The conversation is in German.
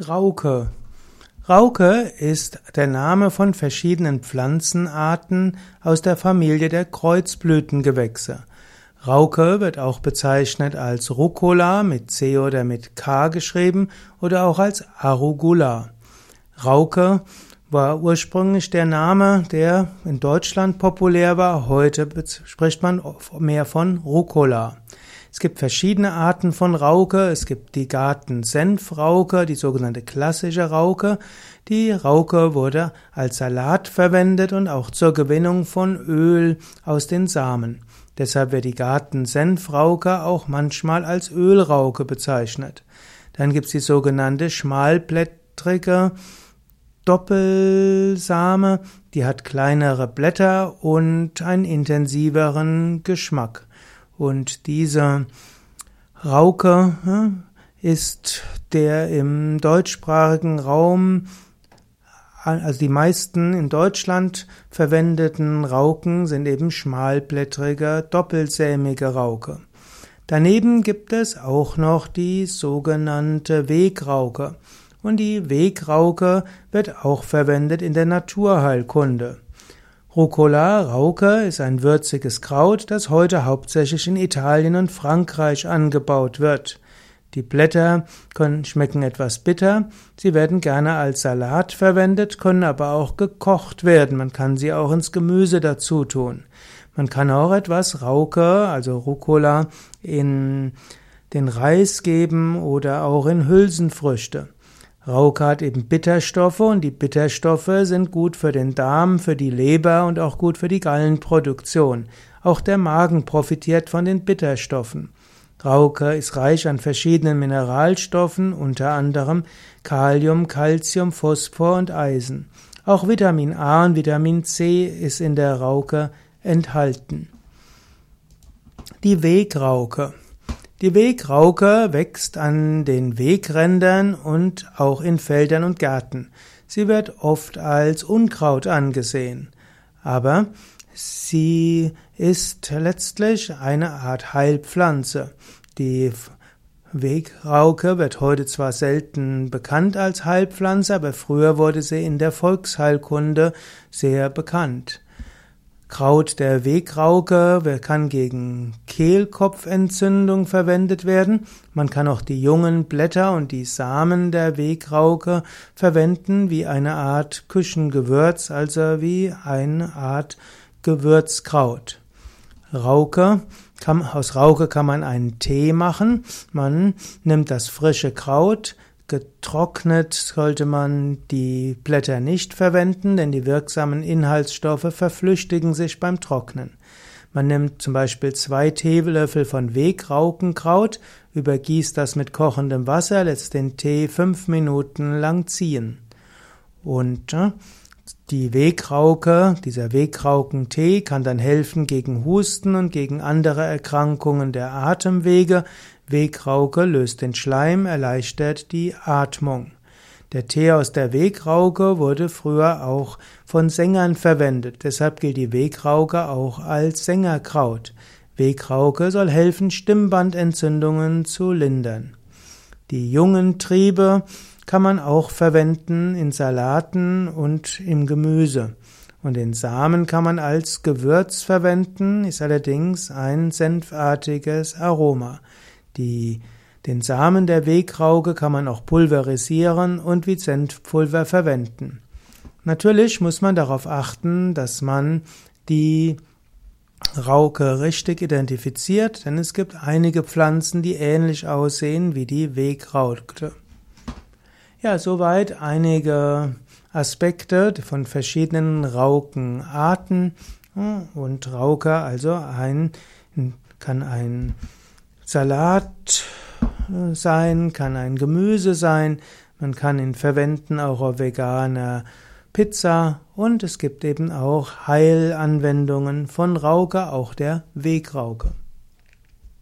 Rauke. Rauke ist der Name von verschiedenen Pflanzenarten aus der Familie der Kreuzblütengewächse. Rauke wird auch bezeichnet als Rucola mit C oder mit K geschrieben oder auch als Arugula. Rauke war ursprünglich der Name, der in Deutschland populär war. Heute spricht man mehr von Rucola. Es gibt verschiedene Arten von Rauke. Es gibt die Garten-Senf-Rauke, die sogenannte klassische Rauke. Die Rauke wurde als Salat verwendet und auch zur Gewinnung von Öl aus den Samen. Deshalb wird die Garten-Senf-Rauke auch manchmal als Ölrauke bezeichnet. Dann gibt es die sogenannte schmalblättrige Doppelsame, die hat kleinere Blätter und einen intensiveren Geschmack. Und diese Rauke ist der im deutschsprachigen Raum, also die meisten in Deutschland verwendeten Rauken sind eben schmalblättrige, doppelsämige Rauke. Daneben gibt es auch noch die sogenannte Wegrauke. Und die Wegrauke wird auch verwendet in der Naturheilkunde. Rucola Rauke ist ein würziges Kraut, das heute hauptsächlich in Italien und Frankreich angebaut wird. Die Blätter können schmecken etwas bitter, sie werden gerne als Salat verwendet, können aber auch gekocht werden, man kann sie auch ins Gemüse dazu tun. Man kann auch etwas Rauke, also Rucola, in den Reis geben oder auch in Hülsenfrüchte. Rauke hat eben Bitterstoffe und die Bitterstoffe sind gut für den Darm, für die Leber und auch gut für die Gallenproduktion. Auch der Magen profitiert von den Bitterstoffen. Rauke ist reich an verschiedenen Mineralstoffen, unter anderem Kalium, Calcium, Phosphor und Eisen. Auch Vitamin A und Vitamin C ist in der Rauke enthalten. Die Wegrauke. Die Wegrauke wächst an den Wegrändern und auch in Feldern und Gärten. Sie wird oft als Unkraut angesehen, aber sie ist letztlich eine Art Heilpflanze. Die Wegrauke wird heute zwar selten bekannt als Heilpflanze, aber früher wurde sie in der Volksheilkunde sehr bekannt. Kraut der Wegrauke kann gegen Kehlkopfentzündung verwendet werden. Man kann auch die jungen Blätter und die Samen der Wegrauke verwenden wie eine Art Küchengewürz, also wie eine Art Gewürzkraut. Rauke, kann, aus Rauke kann man einen Tee machen. Man nimmt das frische Kraut, Getrocknet sollte man die Blätter nicht verwenden, denn die wirksamen Inhaltsstoffe verflüchtigen sich beim Trocknen. Man nimmt zum Beispiel zwei Teelöffel von Wegraukenkraut, übergießt das mit kochendem Wasser, lässt den Tee fünf Minuten lang ziehen. Und äh, die Wegrauke, dieser Wegraukentee kann dann helfen gegen Husten und gegen andere Erkrankungen der Atemwege, Wegrauke löst den Schleim, erleichtert die Atmung. Der Tee aus der Wegrauke wurde früher auch von Sängern verwendet, deshalb gilt die Wegrauke auch als Sängerkraut. Wegrauke soll helfen, Stimmbandentzündungen zu lindern. Die jungen Triebe kann man auch verwenden in Salaten und im Gemüse. Und den Samen kann man als Gewürz verwenden, ist allerdings ein senfartiges Aroma. Die, den Samen der Wegrauke kann man auch pulverisieren und wie Senfpulver verwenden. Natürlich muss man darauf achten, dass man die Rauke richtig identifiziert, denn es gibt einige Pflanzen, die ähnlich aussehen wie die Wegrauke. Ja, soweit einige Aspekte von verschiedenen Raukenarten. Und Rauke also ein, kann ein Salat äh, sein, kann ein Gemüse sein, man kann ihn verwenden auch auf vegane Pizza und es gibt eben auch Heilanwendungen von Rauke, auch der Wegrauke.